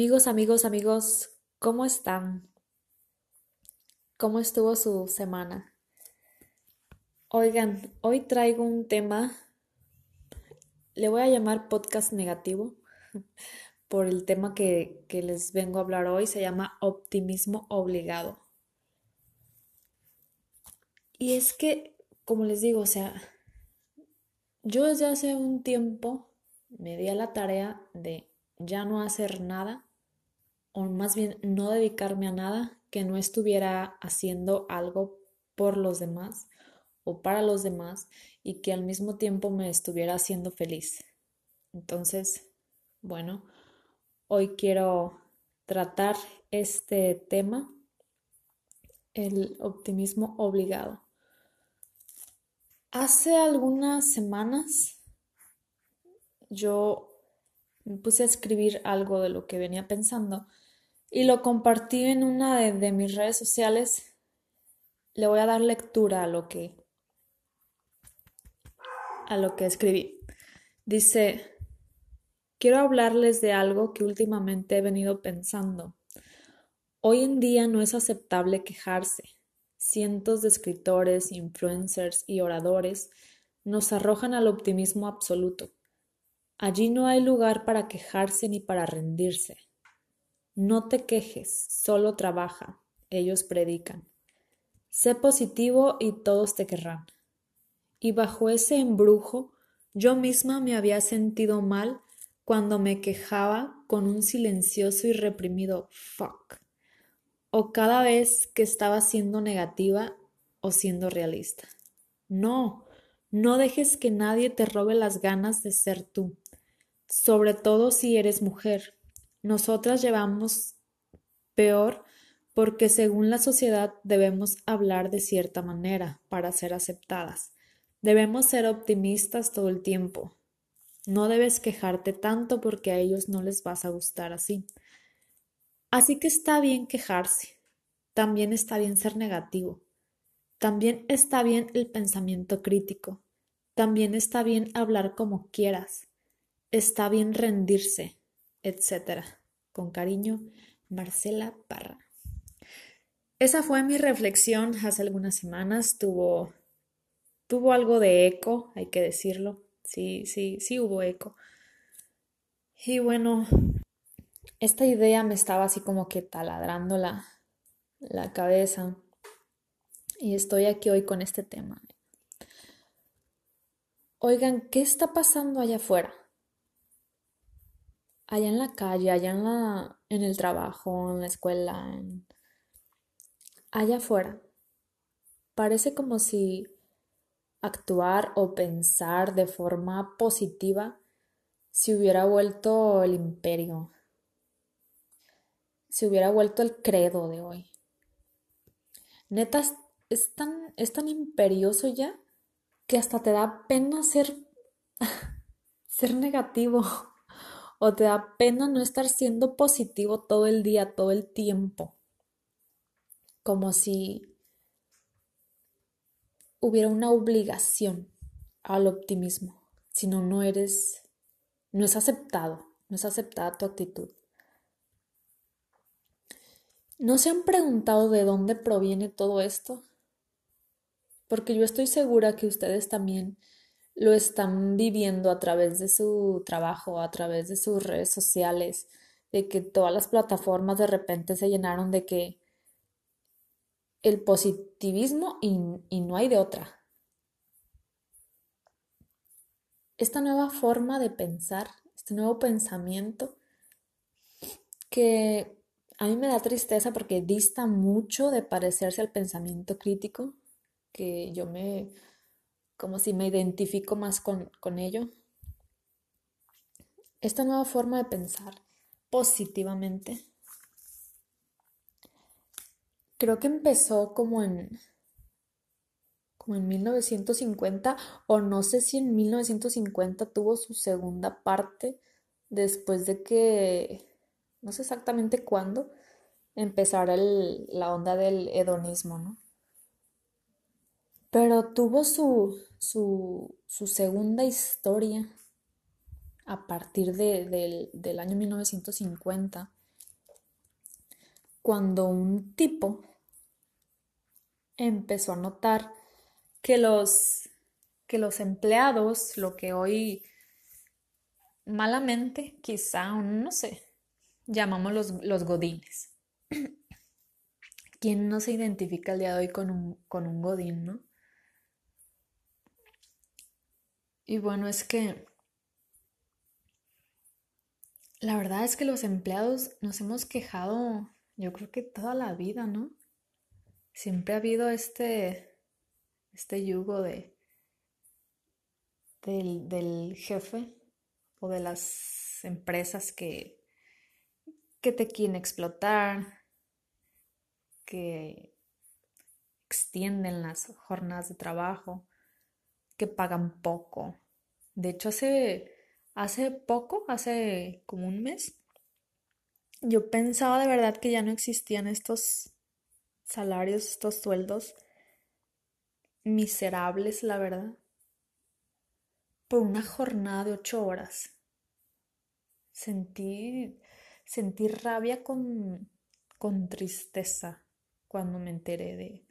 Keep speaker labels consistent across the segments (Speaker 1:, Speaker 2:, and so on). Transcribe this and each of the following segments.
Speaker 1: Amigos, amigos, amigos, ¿cómo están? ¿Cómo estuvo su semana? Oigan, hoy traigo un tema, le voy a llamar podcast negativo, por el tema que, que les vengo a hablar hoy, se llama optimismo obligado. Y es que, como les digo, o sea, yo desde hace un tiempo me di a la tarea de ya no hacer nada, o más bien no dedicarme a nada que no estuviera haciendo algo por los demás o para los demás y que al mismo tiempo me estuviera haciendo feliz. Entonces, bueno, hoy quiero tratar este tema, el optimismo obligado. Hace algunas semanas yo me puse a escribir algo de lo que venía pensando y lo compartí en una de, mis redes sociales. Le voy a dar lectura a lo que a lo que escribí. Dice, quiero hablarles de algo que últimamente he venido pensando. Hoy en día no es aceptable quejarse. Cientos de escritores, influencers y oradores nos arrojan al optimismo absoluto. Allí no hay lugar para quejarse ni para rendirse. No te quejes, solo trabaja. Ellos predican. Sé positivo y todos te querrán. Y bajo ese embrujo, yo misma me había sentido mal cuando me quejaba con un silencioso y reprimido fuck. O cada vez que estaba siendo negativa o siendo realista. No, no dejes que nadie te robe las ganas de ser tú sobre todo si eres mujer. Nosotras llevamos peor porque según la sociedad debemos hablar de cierta manera para ser aceptadas. Debemos ser optimistas todo el tiempo. No debes quejarte tanto porque a ellos no les vas a gustar así. Así que está bien quejarse. También está bien ser negativo. También está bien el pensamiento crítico. También está bien hablar como quieras. Está bien rendirse, etc. Con cariño, Marcela Parra. Esa fue mi reflexión hace algunas semanas. Tuvo, tuvo algo de eco, hay que decirlo. Sí, sí, sí hubo eco. Y bueno, esta idea me estaba así como que taladrando la, la cabeza. Y estoy aquí hoy con este tema. Oigan, ¿qué está pasando allá afuera? Allá en la calle, allá en, la, en el trabajo, en la escuela, allá afuera. Parece como si actuar o pensar de forma positiva se hubiera vuelto el imperio, se hubiera vuelto el credo de hoy. Neta, es tan, es tan imperioso ya que hasta te da pena ser, ser negativo o te da pena no estar siendo positivo todo el día, todo el tiempo. Como si hubiera una obligación al optimismo, si no, no eres, no es aceptado, no es aceptada tu actitud. ¿No se han preguntado de dónde proviene todo esto? Porque yo estoy segura que ustedes también lo están viviendo a través de su trabajo, a través de sus redes sociales, de que todas las plataformas de repente se llenaron de que el positivismo y, y no hay de otra. Esta nueva forma de pensar, este nuevo pensamiento que a mí me da tristeza porque dista mucho de parecerse al pensamiento crítico, que yo me como si me identifico más con, con ello. Esta nueva forma de pensar positivamente creo que empezó como en como en 1950 o no sé si en 1950 tuvo su segunda parte después de que no sé exactamente cuándo empezara la onda del hedonismo, ¿no? Pero tuvo su, su, su segunda historia a partir de, del, año 1950 cuando un tipo empezó a notar que los, que los empleados, lo que hoy malamente, quizá, no sé, llamamos los, los godines. ¿Quién no se identifica el día de hoy con un, con un godín, no? Y bueno, es que la verdad es que los empleados nos hemos quejado, yo creo que toda la vida, ¿no? Siempre ha habido este, este yugo de, del, del jefe o de las empresas que, que te quieren explotar, que extienden las jornadas de trabajo, que pagan poco. De hecho, hace, hace poco, hace como un mes, yo pensaba de verdad que ya no existían estos salarios, estos sueldos miserables, la verdad por una jornada de ocho horas. Sentí, sentí rabia con, con tristeza cuando me enteré de,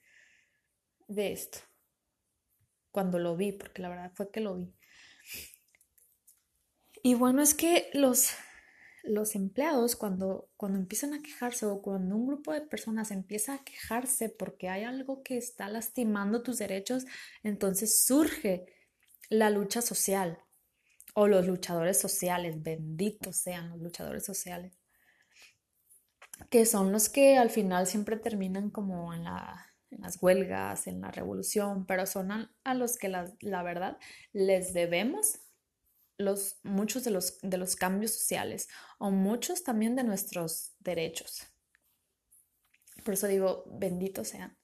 Speaker 1: de esto. Cuando lo vi, porque la verdad fue que lo vi. Y bueno, es que los, los empleados cuando, cuando empiezan a quejarse o cuando un grupo de personas empieza a quejarse porque hay algo que está lastimando tus derechos, entonces surge la lucha social o los luchadores sociales, benditos sean los luchadores sociales, que son los que al final siempre terminan como en, las huelgas, en la revolución, pero son a, los que la, la, verdad les debemos los, muchos de los, de los cambios sociales o muchos también de nuestros derechos. Por eso digo, benditos sean.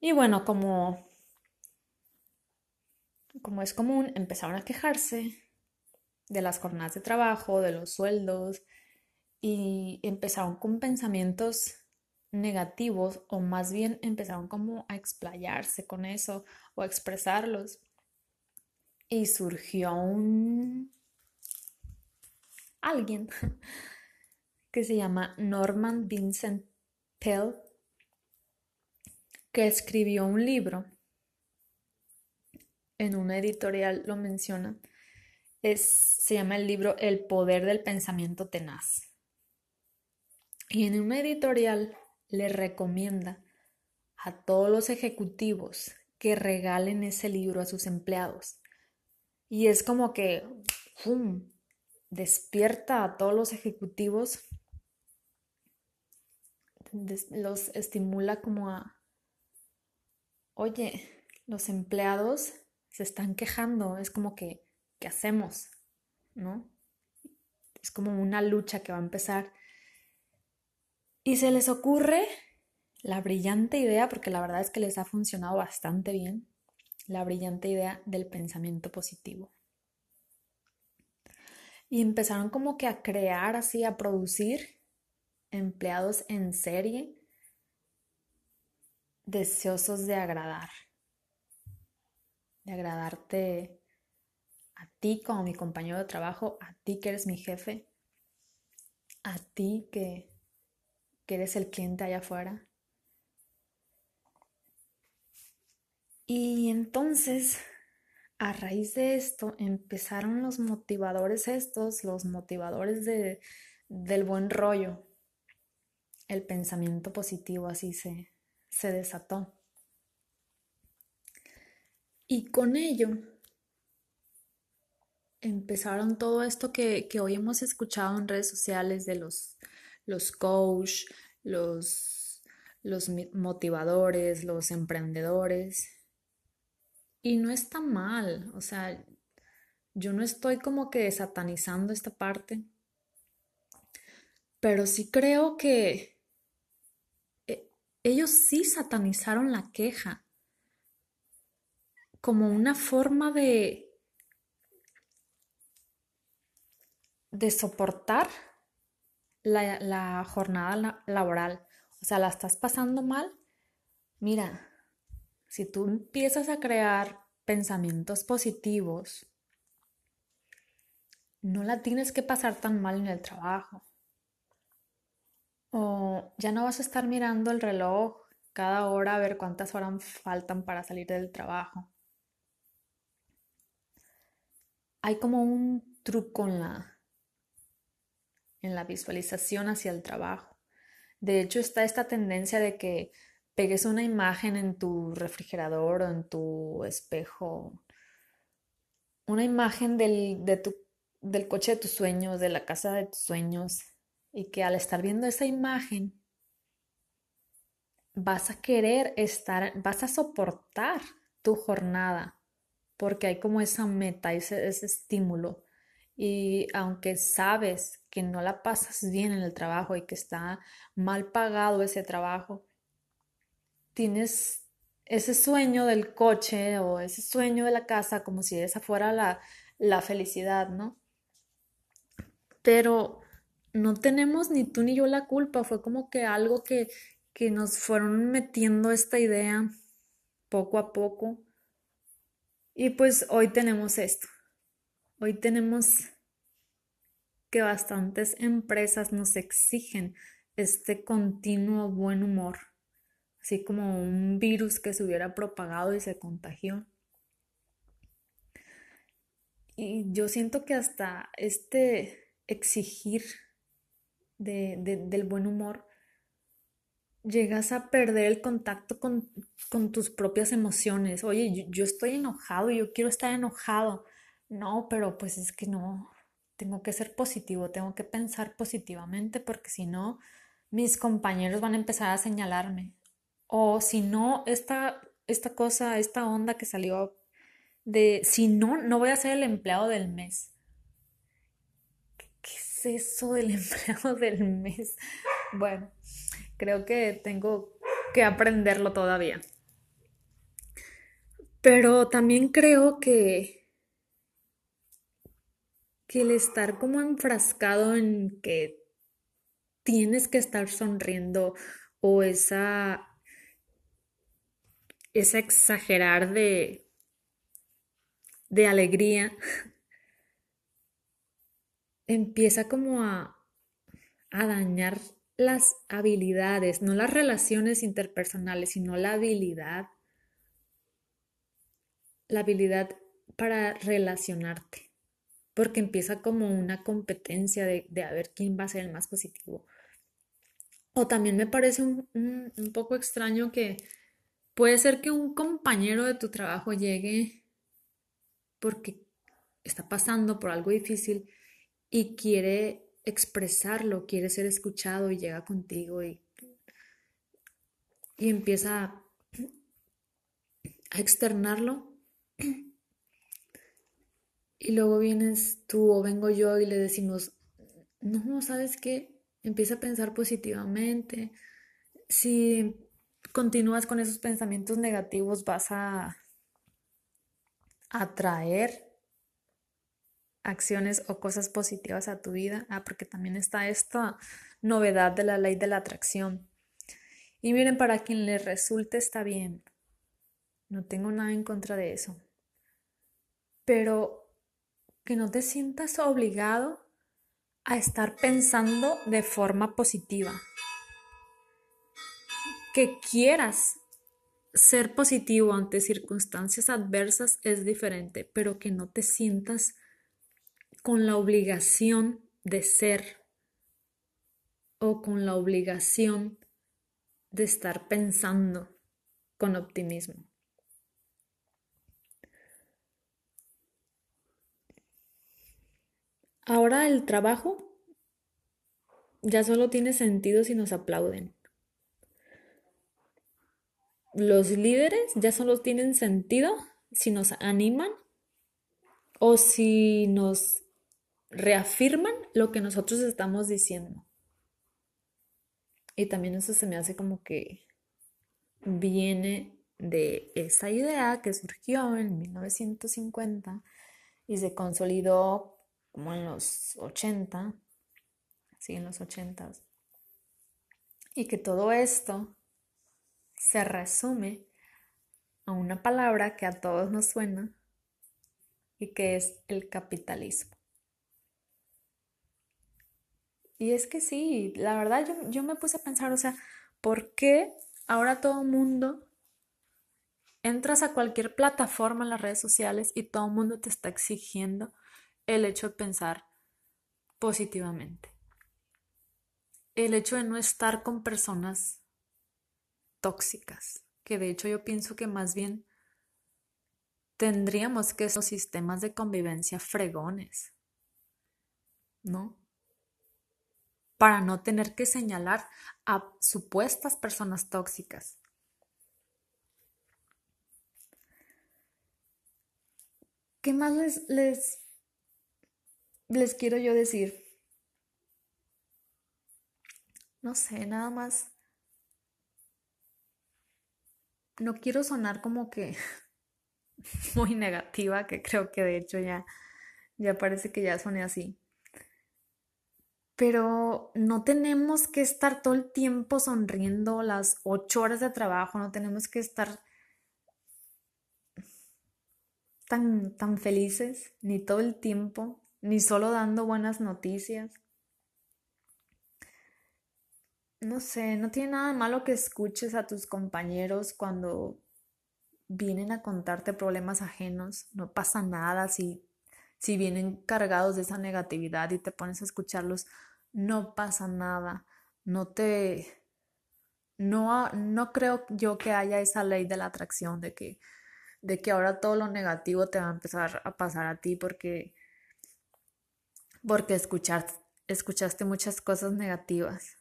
Speaker 1: Y bueno, como como es común, empezaron a quejarse de las jornadas de trabajo, de los sueldos, y empezaron con pensamientos negativos o más bien empezaron como a explayarse con eso o a expresarlos. Y surgió un alguien que se llama Norman Vincent Pell que escribió un libro en una editorial lo menciona, es, se llama el libro El poder del pensamiento tenaz. Y en una editorial le recomienda a todos los ejecutivos que regalen ese libro a sus empleados. Y es como que ¡pum! despierta a todos los ejecutivos, los estimula como a, oye, los empleados se están quejando, es como que, ¿qué hacemos? ¿No? Es como una lucha que va a empezar. Y se les ocurre la brillante idea, porque la verdad es que les ha funcionado bastante bien, la brillante idea del pensamiento positivo. Y empezaron como que a crear así, a producir empleados en serie deseosos de agradar de agradarte a ti como mi compañero de trabajo, a ti que eres mi jefe, a ti que, que eres el cliente allá afuera. Y entonces, a raíz de esto, empezaron los motivadores estos, los motivadores de, del buen rollo. El pensamiento positivo así se, se desató. Y con ello empezaron todo esto que, hoy hemos escuchado en redes sociales de los, los coach, los, los motivadores, los emprendedores. Y no está mal, o sea, yo no estoy como que satanizando esta parte, pero sí creo que eh, ellos sí satanizaron la queja como una forma de, de soportar la, jornada laboral. O sea, la estás pasando mal. Mira, si tú empiezas a crear pensamientos positivos, no la tienes que pasar tan mal en el trabajo. O ya no vas a estar mirando el reloj cada hora a ver cuántas horas faltan para salir del trabajo. Hay como un truco en la, en la visualización hacia el trabajo. De hecho, está esta tendencia de que pegues una imagen en tu refrigerador o en tu espejo, una imagen del, del coche de tus sueños, de la casa de tus sueños, y que al estar viendo esa imagen vas a querer estar, vas a soportar tu jornada, porque hay como esa meta, ese, ese estímulo. Y aunque sabes que no la pasas bien en el trabajo y que está mal pagado ese trabajo, tienes ese sueño del coche o ese sueño de la casa como si esa fuera la, la felicidad, ¿no? Pero no tenemos ni tú ni yo la culpa, fue como que algo que, que nos fueron metiendo esta idea poco a poco. Y pues hoy tenemos esto. Hoy tenemos que bastantes empresas nos exigen este continuo buen humor, así como un virus que se hubiera propagado y se contagió. Y yo siento que hasta este exigir del buen humor, llegas a perder el contacto con, tus propias emociones. Oye, yo, yo, estoy enojado, yo quiero estar enojado. No, pero pues es que no, tengo que ser positivo, tengo que pensar positivamente porque si no, mis compañeros van a empezar a señalarme. O si no, esta, esta cosa, esta onda que salió de, si no, no voy a ser el empleado del mes. ¿Qué es eso del empleado del mes? Bueno, creo que tengo que aprenderlo todavía. Pero también creo que, que el estar como enfrascado en que tienes que estar sonriendo o esa, esa exagerar de, de alegría empieza como a, a dañar las habilidades, no las relaciones interpersonales, sino la habilidad, la habilidad para relacionarte, porque empieza como una competencia de, a ver quién va a ser el más positivo. O también me parece un, un poco extraño que puede ser que un compañero de tu trabajo llegue porque está pasando por algo difícil y quiere expresarlo, quiere ser escuchado y llega contigo y, y empieza a, externarlo. Y luego vienes tú o vengo yo y le decimos, no, ¿sabes qué? Empieza a pensar positivamente. Si continúas con esos pensamientos negativos vas a atraer acciones o cosas positivas a tu vida. Ah, porque también está esta novedad de la ley de la atracción. Y miren, para quien le resulte está bien. No tengo nada en contra de eso. Pero que no te sientas obligado a estar pensando de forma positiva. Que quieras ser positivo ante circunstancias adversas es diferente, pero que no te sientas con la obligación de ser o con la obligación de estar pensando con optimismo. Ahora el trabajo ya solo tiene sentido si nos aplauden. Los líderes ya solo tienen sentido si nos animan o si nos reafirman lo que nosotros estamos diciendo. Y también eso se me hace como que viene de esa idea que surgió en 1950 y se consolidó como en los 80, sí, en los 80. Y que todo esto se resume a una palabra que a todos nos suena y que es el capitalismo. Y es que sí, la verdad yo, yo me puse a pensar, o sea, ¿por qué ahora todo el mundo entras a cualquier plataforma en las redes sociales y todo el mundo te está exigiendo el hecho de pensar positivamente? El hecho de no estar con personas tóxicas, que de hecho yo pienso que más bien tendríamos que esos sistemas de convivencia fregones, ¿no? Para no tener que señalar a supuestas personas tóxicas. ¿Qué más les, les, les quiero yo decir? No sé, nada más. No quiero sonar como que muy negativa, que creo que de hecho ya, ya parece que ya soné así. Pero no tenemos que estar todo el tiempo sonriendo las ocho horas de trabajo, no tenemos que estar tan, tan felices, ni todo el tiempo, ni solo dando buenas noticias. No sé, no tiene nada malo que escuches a tus compañeros cuando vienen a contarte problemas ajenos, no pasa nada si, si vienen cargados de esa negatividad y te pones a escucharlos, no pasa nada, no te... No, no creo yo que haya esa ley de la atracción de que, de que ahora todo lo negativo te va a empezar a pasar a ti porque, porque escuchaste muchas cosas negativas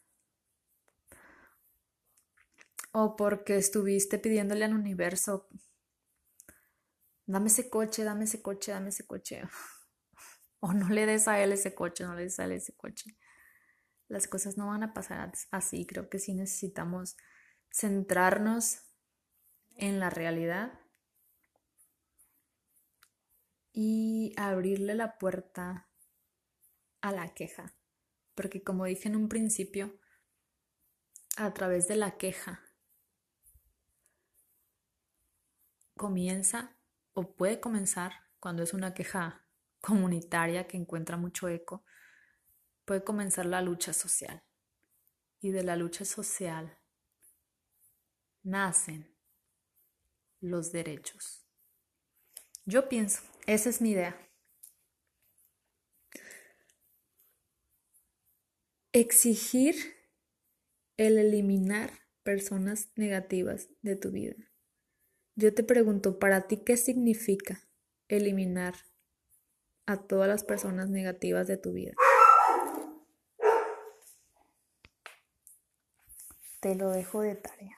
Speaker 1: o porque estuviste pidiéndole al universo, dame ese coche, dame ese coche, dame ese coche. O no le des a él ese coche, no le des a él ese coche. Las cosas no van a pasar así. Creo que sí necesitamos centrarnos en la realidad y abrirle la puerta a la queja. Porque como dije en un principio, a través de la queja comienza o puede comenzar cuando es una queja comunitaria que encuentra mucho eco, puede comenzar la lucha social. Y de la lucha social nacen los derechos. Yo pienso, esa es mi idea. Exigir el eliminar personas negativas de tu vida. Yo te pregunto, ¿para ti qué significa eliminar a todas las personas negativas de tu vida? Te lo dejo de tarea.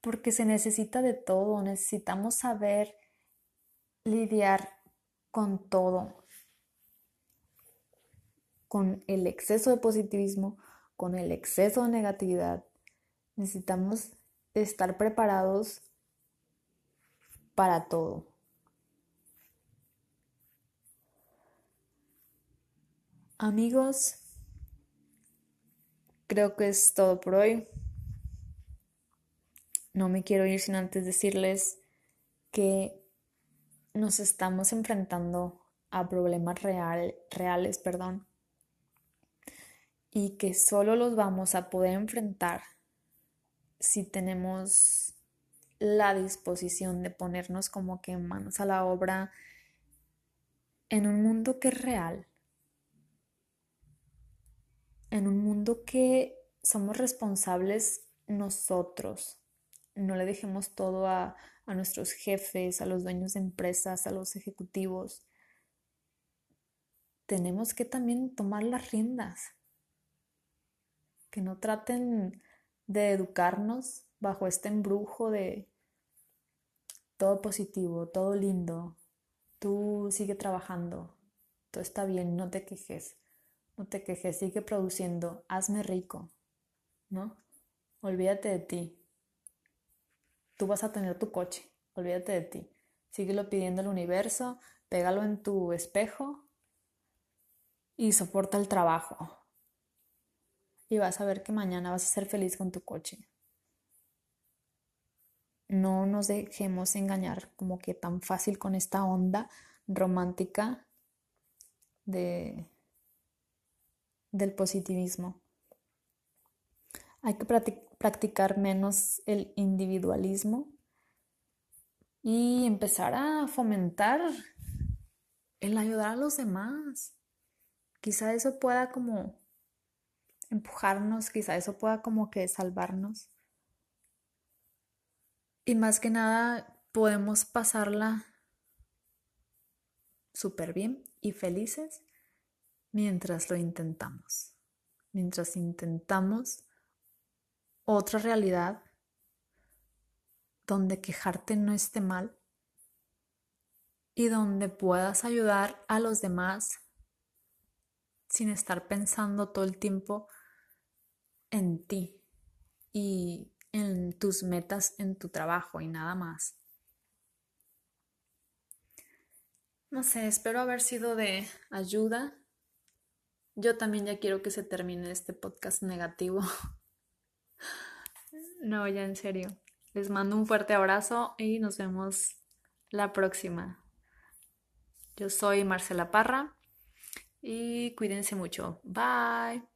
Speaker 1: Porque se necesita de todo, necesitamos saber lidiar con todo, con el exceso de positivismo, con el exceso de negatividad. Necesitamos estar preparados para todo. Amigos, creo que es todo por hoy. No me quiero ir sin antes decirles que nos estamos enfrentando a problemas real, reales, perdón, y que solo los vamos a poder enfrentar si tenemos la disposición de ponernos como que manos a la obra en un mundo que es real, en un mundo que somos responsables nosotros. No le dejemos todo a, a nuestros jefes, a los dueños de empresas, a los ejecutivos. Tenemos que también tomar las riendas. Que no traten de educarnos bajo este embrujo de todo positivo, todo lindo, tú sigue trabajando, todo está bien, no te quejes, no te quejes, sigue produciendo, hazme rico, ¿no? Olvídate de ti. Tú vas a tener tu coche, olvídate de ti. Síguelo pidiendo al universo, pégalo en tu espejo y soporta el trabajo y vas a ver que mañana vas a ser feliz con tu coche. No nos dejemos engañar como que tan fácil con esta onda romántica de, del positivismo. Hay que practicar menos el individualismo y empezar a fomentar el ayudar a los demás. Quizá eso pueda como empujarnos, quizá eso pueda como que salvarnos. Y más que nada podemos pasarla súper bien y felices mientras lo intentamos. Mientras intentamos otra realidad donde quejarte no esté mal y donde puedas ayudar a los demás sin estar pensando todo el tiempo en ti y en tus metas en tu trabajo y nada más. No sé, espero haber sido de ayuda. Yo también ya quiero que se termine este podcast negativo. No, ya en serio. Les mando un fuerte abrazo y nos vemos la próxima. Yo soy Marcela Parra y cuídense mucho. Bye.